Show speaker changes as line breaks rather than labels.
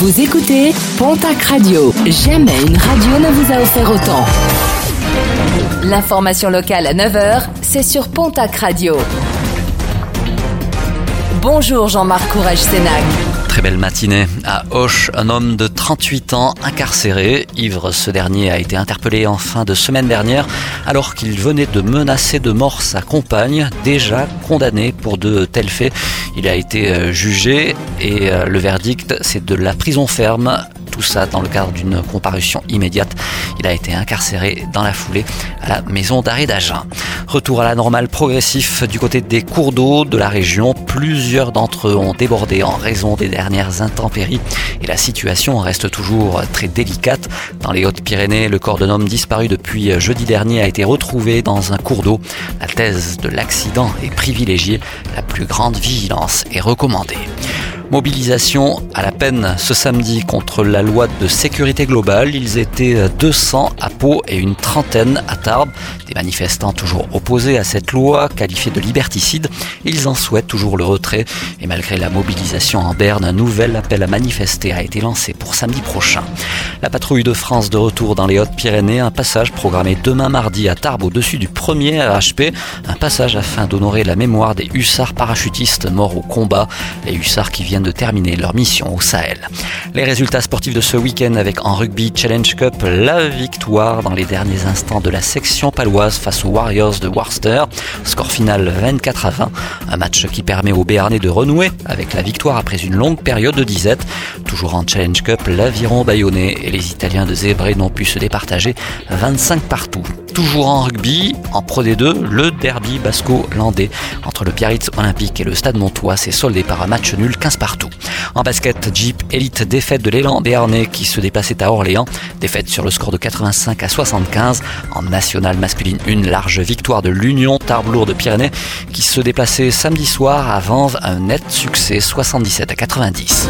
Vous écoutez Pontac Radio. Jamais une radio ne vous a offert autant. L'information locale à 9h, c'est sur Pontac Radio. Bonjour Jean-Marc Courage Sénac.
Très belle matinée. À Auch, un homme de 38 ans incarcéré. Ivre, ce dernier a été interpellé en fin de semaine dernière alors qu'il venait de menacer de mort sa compagne, déjà condamnée pour de tels faits. Il a été euh, jugé et euh, le verdict, c'est de la prison ferme tout ça dans le cadre d'une comparution immédiate. Il a été incarcéré dans la foulée à la maison d'arrêt d'Agen. Retour à la normale progressif du côté des cours d'eau de la région. Plusieurs d'entre eux ont débordé en raison des dernières intempéries et la situation reste toujours très délicate. Dans les Hautes-Pyrénées, le corps d'un homme disparu depuis jeudi dernier a été retrouvé dans un cours d'eau. La thèse de l'accident est privilégiée. La plus grande vigilance est recommandée. Mobilisation à la peine ce samedi contre la loi de sécurité globale. Ils étaient 200 à Pau et une trentaine à Tarbes. Des manifestants toujours opposés à cette loi, qualifiée de liberticide. Ils en souhaitent toujours le retrait. Et malgré la mobilisation en Berne, un nouvel appel à manifester a été lancé pour samedi prochain. La patrouille de France de retour dans les Hautes-Pyrénées. Un passage programmé demain mardi à Tarbes au-dessus du premier RHP. Un passage afin d'honorer la mémoire des hussards parachutistes morts au combat. Les hussards qui viennent de terminer leur mission au Sahel. Les résultats sportifs de ce week-end avec en rugby Challenge Cup la victoire dans les derniers instants de la section paloise face aux Warriors de Worcester. Score final 24 à 20. Un match qui permet aux Béarnais de renouer avec la victoire après une longue période de disette. Toujours en Challenge Cup, l'aviron bayonnais et les Italiens de Zébré n'ont pu se départager 25 partout. Toujours en rugby, en Pro D2, le derby basco-landais entre le Biarritz Olympique et le Stade Montois s'est soldé par un match nul 15 partout. En basket, Jeep Elite défaite de l'élan béarnais qui se déplaçait à Orléans, défaite sur le score de 85 à 75. En nationale masculine, une large victoire de l'Union Tarbes de Pyrénées qui se déplaçait samedi soir avant un net succès 77 à 90.